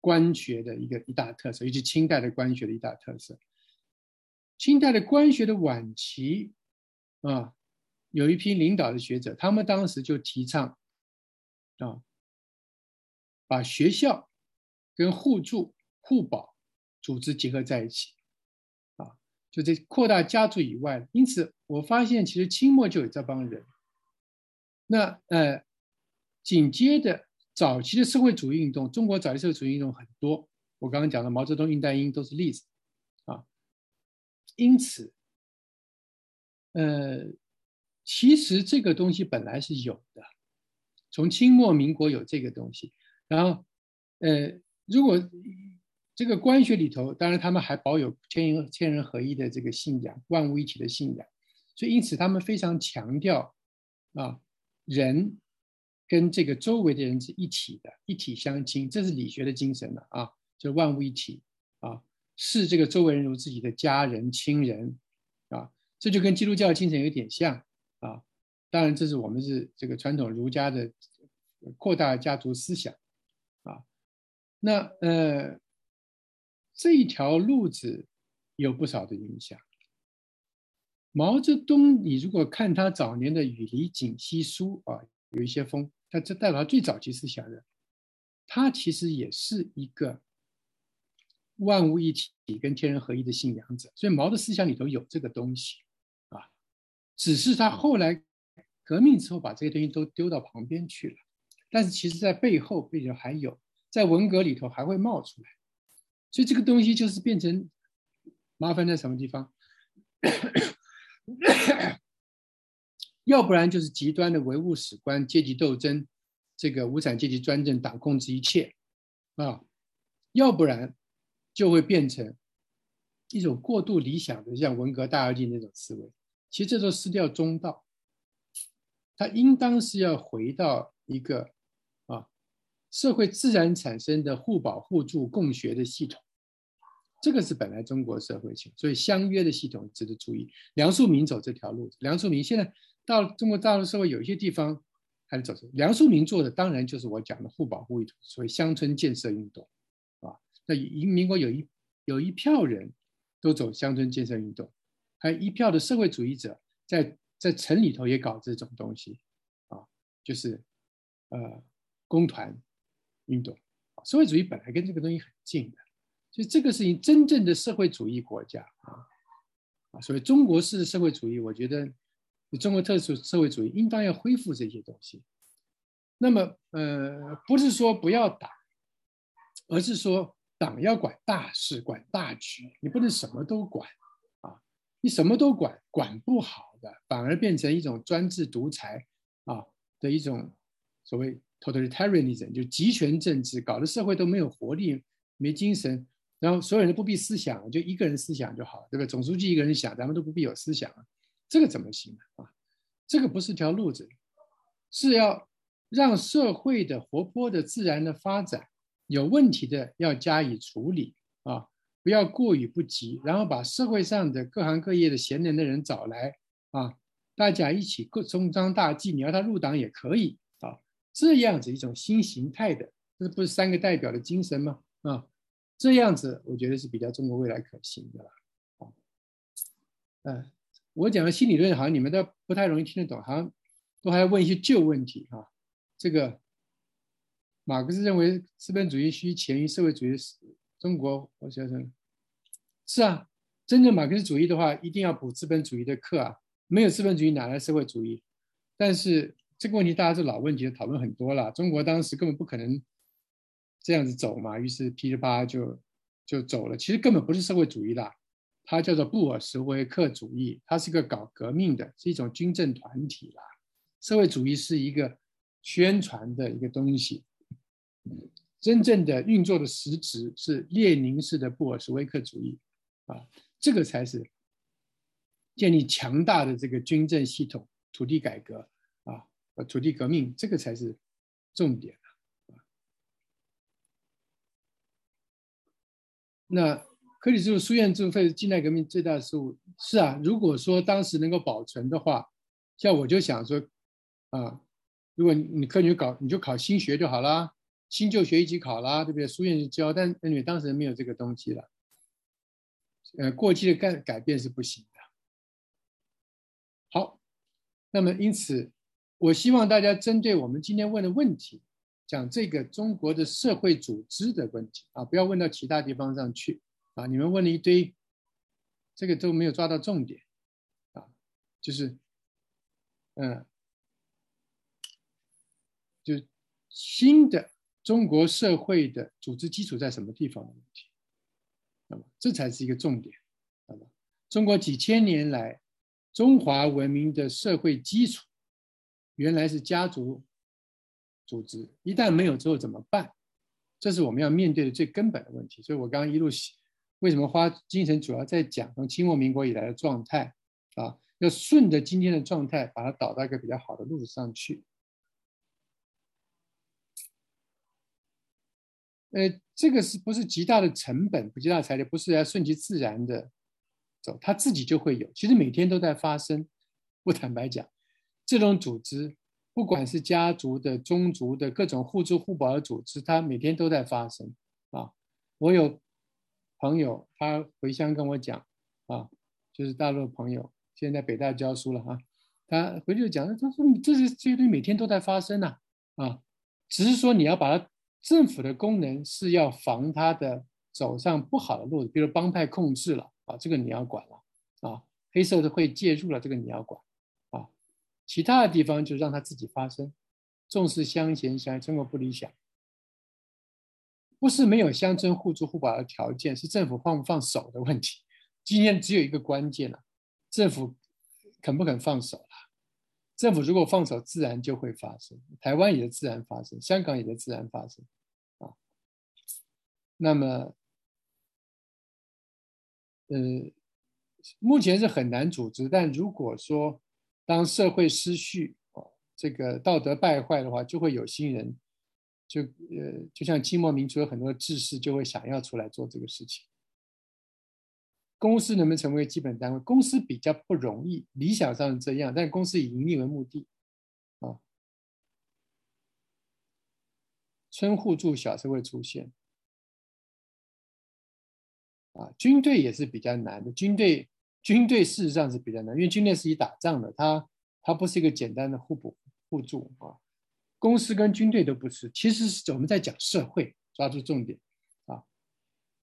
官学的一个一大特色，尤其清代的官学的一大特色。清代的官学的晚期啊，有一批领导的学者，他们当时就提倡啊，把学校跟互助互保。组织结合在一起，就这扩大家族以外。因此，我发现其实清末就有这帮人。那呃，紧接着早期的社会主义运动，中国早期社会主义运动很多。我刚刚讲的毛泽东、恽代英都是例子，啊，因此，呃，其实这个东西本来是有的，从清末民国有这个东西，然后，呃，如果。这个官学里头，当然他们还保有天人天人合一的这个信仰，万物一体的信仰，所以因此他们非常强调啊，人跟这个周围的人是一体的，一体相亲，这是理学的精神了啊，就万物一体啊，视这个周围人如自己的家人亲人啊，这就跟基督教精神有点像啊，当然这是我们是这个传统儒家的扩大家族思想啊，那呃。这一条路子有不少的影响。毛泽东，你如果看他早年的《与离锦溪书》啊，有一些风，他这代表他最早期思想的，他其实也是一个万物一体跟天人合一的信仰者。所以毛的思想里头有这个东西啊，只是他后来革命之后把这些东西都丢到旁边去了。但是其实在背后，背后还有，在文革里头还会冒出来。所以这个东西就是变成麻烦在什么地方？要不然就是极端的唯物史观、阶级斗争，这个无产阶级专政、党控制一切啊；要不然就会变成一种过度理想的，像文革大跃进那种思维。其实这都失掉中道，它应当是要回到一个啊。社会自然产生的互保互助共学的系统，这个是本来中国社会性，所以相约的系统值得注意。梁漱溟走这条路，梁漱溟现在到中国大陆社会有一些地方还是走。梁漱溟做的当然就是我讲的互保互助，所谓乡村建设运动，啊，那民民国有一有一票人都走乡村建设运动，还有一票的社会主义者在在城里头也搞这种东西，啊，就是呃工团。运动，社会主义本来跟这个东西很近的，所以这个事情真正的社会主义国家啊啊，所以中国式社会主义，我觉得中国特殊社会主义应当要恢复这些东西。那么呃，不是说不要党，而是说党要管大事、管大局，你不能什么都管啊，你什么都管，管不好的，反而变成一种专制独裁啊的一种所谓。totalitarianism 就集权政治，搞得社会都没有活力、没精神，然后所有人都不必思想，就一个人思想就好，对吧？总书记一个人想，咱们都不必有思想啊，这个怎么行啊？这个不是条路子，是要让社会的活泼的、自然的发展，有问题的要加以处理啊，不要过于不及，然后把社会上的各行各业的贤能的人找来啊，大家一起各中章大计，你要他入党也可以啊。这样子一种新形态的，这不是三个代表的精神吗？啊，这样子我觉得是比较中国未来可行的了。啊，嗯，我讲的新理论好像你们都不太容易听得懂，好像都还要问一些旧问题啊。这个马克思认为资本主义需前于社会主义，中国我想想，是啊，真正马克思主义的话，一定要补资本主义的课啊，没有资本主义哪来社会主义？但是这个问题大家是老问题，讨论很多了。中国当时根本不可能这样子走嘛，于是噼里啪啦就就走了。其实根本不是社会主义啦，它叫做布尔什维克主义，它是个搞革命的，是一种军政团体啦。社会主义是一个宣传的一个东西，真正的运作的实质是列宁式的布尔什维克主义啊，这个才是建立强大的这个军政系统、土地改革。啊，土地革命这个才是重点啊！那克里斯书院智慧是近代革命最大的失误。是啊，如果说当时能够保存的话，像我就想说，啊，如果你科举考，你就考新学就好啦，新旧学一起考啦，对不对？书院去教，但因为当时没有这个东西了，呃，过去的改改变是不行的。好，那么因此。我希望大家针对我们今天问的问题，讲这个中国的社会组织的问题啊，不要问到其他地方上去啊。你们问了一堆，这个都没有抓到重点啊，就是，嗯，就新的中国社会的组织基础在什么地方的问题，那么这才是一个重点。那么中国几千年来中华文明的社会基础。原来是家族组织，一旦没有之后怎么办？这是我们要面对的最根本的问题。所以我刚刚一路为什么花精神主要在讲从清末民国以来的状态啊？要顺着今天的状态，把它导到一个比较好的路子上去。呃，这个是不是极大的成本？不极大的财力，不是要顺其自然的走，它自己就会有。其实每天都在发生。不坦白讲。这种组织，不管是家族的、宗族的各种互助互保的组织，它每天都在发生啊。我有朋友，他回乡跟我讲啊，就是大陆朋友，现在北大教书了哈。他回去讲，他说这些这些东西每天都在发生呐啊，只是说你要把它政府的功能是要防他的走上不好的路，比如帮派控制了啊，这个你要管了啊，黑社会介入了，这个你要管。其他的地方就让它自己发生，重视乡贤乡生活不理想，不是没有乡村互助互保的条件，是政府放不放手的问题。今天只有一个关键了，政府肯不肯放手了？政府如果放手，自然就会发生。台湾也自然发生，香港也自然发生啊。那么，呃，目前是很难组织，但如果说。当社会失序哦，这个道德败坏的话，就会有心人，就呃，就像清末民初有很多志士就会想要出来做这个事情。公司能不能成为基本单位？公司比较不容易，理想上是这样，但公司以盈利为目的啊。村户助小社会出现啊，军队也是比较难的，军队。军队事实上是比较难，因为军队是以打仗的，它它不是一个简单的互补互助啊。公司跟军队都不是，其实是我们在讲社会，抓住重点啊。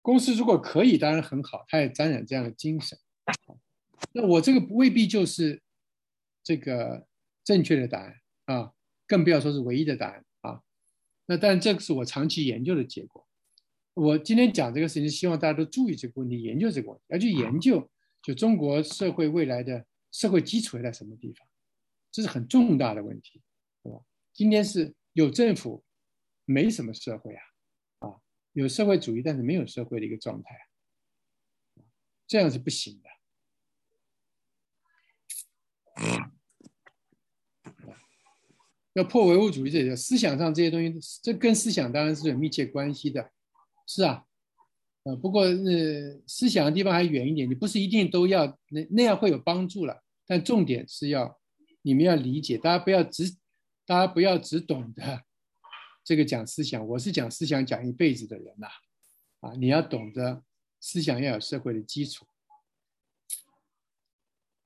公司如果可以，当然很好，它也沾染这样的精神。那我这个未必就是这个正确的答案啊，更不要说是唯一的答案啊。那但这个是我长期研究的结果。我今天讲这个事情，希望大家都注意这个问题，研究这个问题，要去研究。就中国社会未来的社会基础在什么地方，这是很重大的问题，是吧？今天是有政府，没什么社会啊，啊，有社会主义，但是没有社会的一个状态，这样是不行的。要破唯物主义，这些思想上这些东西，这跟思想当然是有密切关系的，是啊。呃，不过呃，思想的地方还远一点，你不是一定都要那那样会有帮助了，但重点是要你们要理解，大家不要只，大家不要只懂得这个讲思想，我是讲思想讲一辈子的人呐，啊，你要懂得思想要有社会的基础，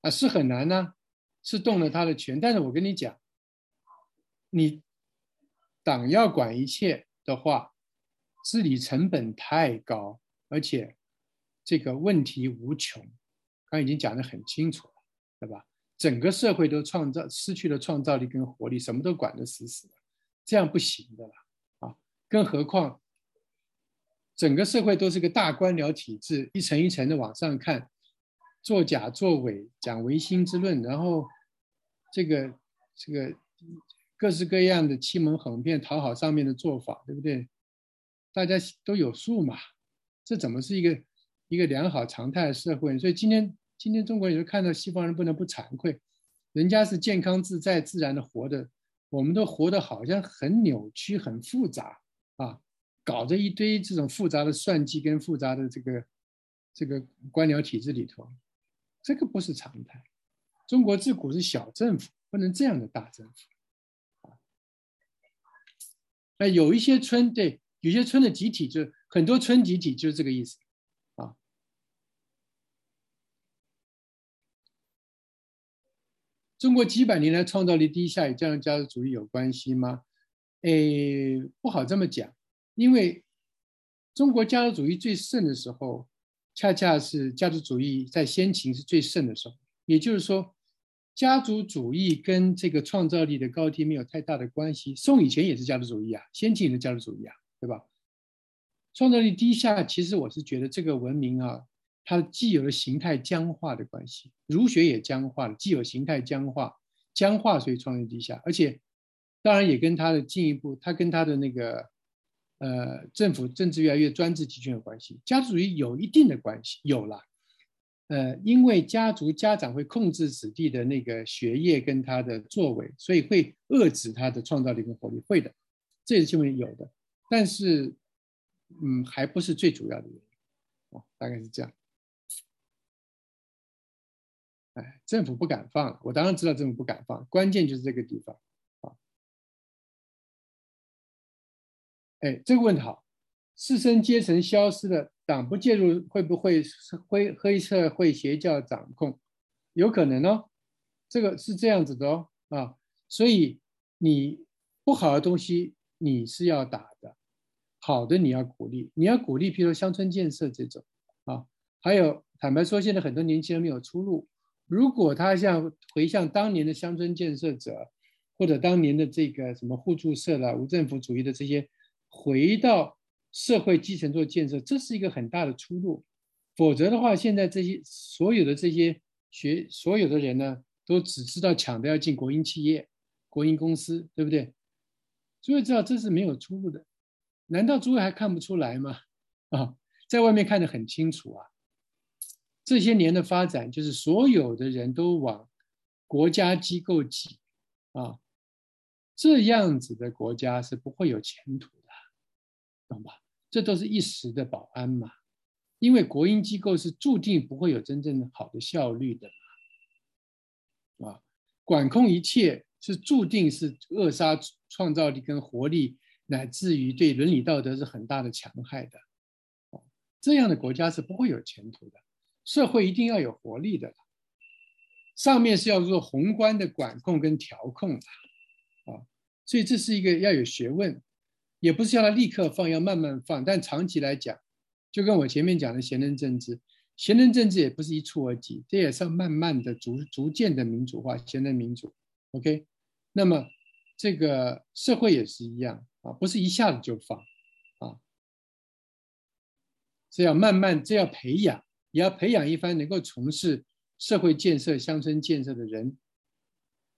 啊，是很难呢，是动了他的权。但是我跟你讲，你党要管一切的话，治理成本太高，而且这个问题无穷。刚已经讲得很清楚了，对吧？整个社会都创造失去了创造力跟活力，什么都管得死死的，这样不行的了啊！更何况整个社会都是个大官僚体制，一层一层的往上看，作假作伪，讲唯心之论，然后这个这个各式各样的欺蒙哄骗、讨好上面的做法，对不对？大家都有数嘛，这怎么是一个一个良好常态的社会？所以今天。今天中国人看到西方人不能不惭愧，人家是健康自在、自然的活的，我们都活得好像很扭曲、很复杂啊，搞着一堆这种复杂的算计跟复杂的这个这个官僚体制里头，这个不是常态。中国自古是小政府，不能这样的大政府啊。那有一些村，对，有些村的集体就很多村集体就是这个意思。啊中国几百年来创造力低下，与这样家族主义有关系吗？诶，不好这么讲，因为中国家族主义最盛的时候，恰恰是家族主义在先秦是最盛的时候。也就是说，家族主义跟这个创造力的高低没有太大的关系。宋以前也是家族主义啊，先秦也是家族主义啊，对吧？创造力低下，其实我是觉得这个文明啊。它既有了形态僵化的关系，儒学也僵化了，既有形态僵化，僵化所以创立低下，而且当然也跟它的进一步，它跟它的那个呃政府政治越来越专制集权有关系，家族主义有一定的关系，有了，呃，因为家族家长会控制子弟的那个学业跟他的作为，所以会遏制他的创造力跟活力，会的，这是新闻有的，但是嗯，还不是最主要的原因，啊，大概是这样。哎，政府不敢放，我当然知道政府不敢放，关键就是这个地方啊。哎，这个问题好，士绅阶层消失了，党不介入会不会灰黑社会邪教掌控？有可能哦，这个是这样子的哦啊，所以你不好的东西你是要打，好的你要鼓励，你要鼓励，譬如乡村建设这种啊，还有坦白说，现在很多年轻人没有出路。如果他像回向当年的乡村建设者，或者当年的这个什么互助社啦、无政府主义的这些，回到社会基层做建设，这是一个很大的出路。否则的话，现在这些所有的这些学所有的人呢，都只知道抢着要进国营企业、国营公司，对不对？所以知道这是没有出路的，难道诸位还看不出来吗？啊，在外面看得很清楚啊。这些年的发展，就是所有的人都往国家机构挤啊，这样子的国家是不会有前途的，懂吧？这都是一时的保安嘛，因为国营机构是注定不会有真正好的效率的啊，管控一切是注定是扼杀创造力跟活力，乃至于对伦理道德是很大的强害的，这样的国家是不会有前途的。社会一定要有活力的，上面是要做宏观的管控跟调控的，啊，所以这是一个要有学问，也不是叫他立刻放，要慢慢放。但长期来讲，就跟我前面讲的贤人政治，贤人政治也不是一蹴而及，这也是要慢慢的、逐逐渐的民主化，贤人民主。OK，那么这个社会也是一样啊，不是一下子就放，啊，是要慢慢，这要培养。也要培养一番能够从事社会建设、乡村建设的人。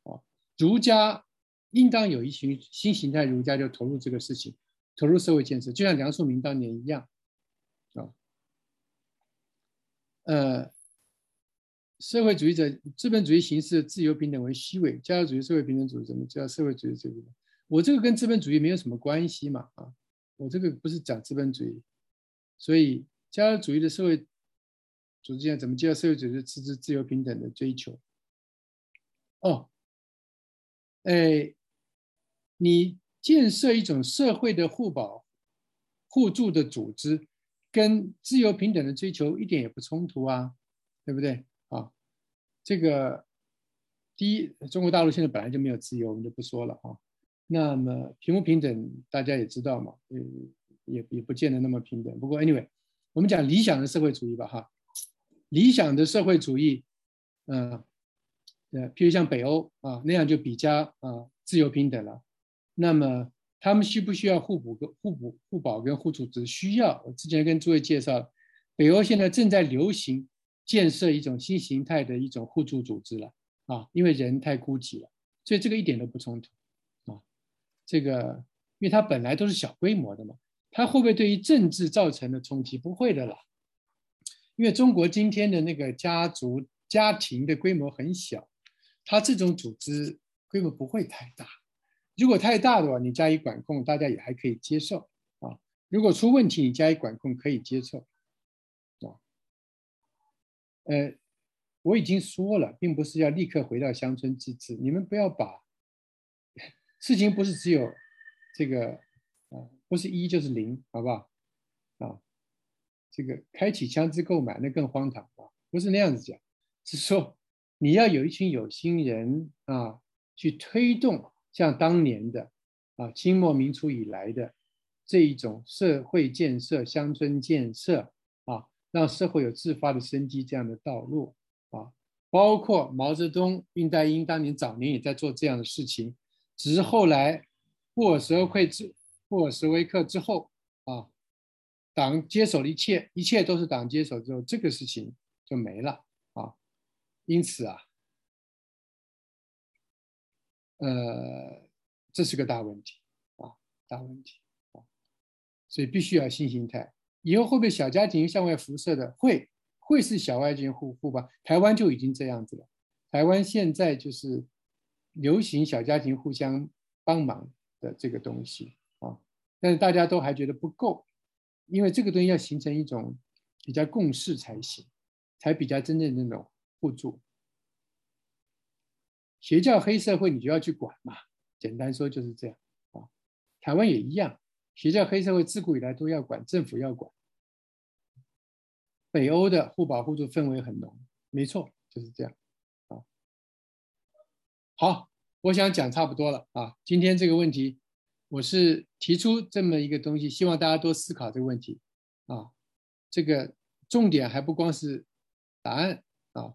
啊，儒家应当有一群新形态儒家就投入这个事情，投入社会建设，就像梁漱溟当年一样。啊，呃，社会主义者资本主义形式自由平等为虚伪，家族主义社会平等主义怎么叫社会主义这个？我这个跟资本主义没有什么关系嘛？啊，我这个不是讲资本主义，所以家族主义的社会。组织上怎么介绍社会主义自治、自由、平等的追求？哦，哎，你建设一种社会的互保、互助的组织，跟自由平等的追求一点也不冲突啊，对不对啊？这个第一，中国大陆现在本来就没有自由，我们就不说了啊。那么平不平等，大家也知道嘛，嗯，也也不见得那么平等。不过 anyway，我们讲理想的社会主义吧，哈，理想的社会主义，嗯，呃，譬如像北欧啊那样就比较啊自由平等了。那么他们需不需要互补、跟互补、互保跟互组织？需要。我之前跟诸位介绍，北欧现在正在流行建设一种新形态的一种互助组织了啊，因为人太孤寂了，所以这个一点都不冲突。这个，因为它本来都是小规模的嘛，它会不会对于政治造成的冲击？不会的啦，因为中国今天的那个家族家庭的规模很小，它这种组织规模不会太大。如果太大的话，你加以管控，大家也还可以接受啊。如果出问题，你加以管控可以接受啊。呃，我已经说了，并不是要立刻回到乡村自治，你们不要把事情不是只有这个啊，不是一就是零，好不好？啊，这个开启枪支购买那更荒唐啊，不是那样子讲，是说你要有一群有心人啊，去推动。像当年的啊，清末民初以来的这一种社会建设、乡村建设啊，让社会有自发的生机这样的道路啊，包括毛泽东、恽代英当年早年也在做这样的事情，只是后来布尔什维克之布尔什维克之后啊，党接手了一切，一切都是党接手之后，这个事情就没了啊，因此啊。呃，这是个大问题啊，大问题啊，所以必须要新形态。以后会不会小家庭向外辐射的？会，会是小外境互互吧？台湾就已经这样子了。台湾现在就是流行小家庭互相帮忙的这个东西啊，但是大家都还觉得不够，因为这个东西要形成一种比较共识才行，才比较真正的那种互助。邪教黑社会，你就要去管嘛。简单说就是这样啊。台湾也一样，邪教黑社会自古以来都要管，政府要管。北欧的互保互助氛围很浓，没错，就是这样。好，我想讲差不多了啊。今天这个问题，我是提出这么一个东西，希望大家多思考这个问题啊。这个重点还不光是答案啊，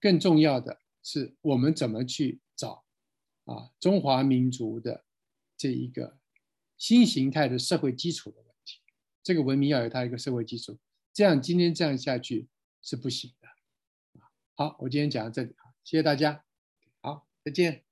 更重要的。是我们怎么去找啊中华民族的这一个新形态的社会基础的问题？这个文明要有它一个社会基础，这样今天这样下去是不行的。好，我今天讲到这里，啊，谢谢大家，再见。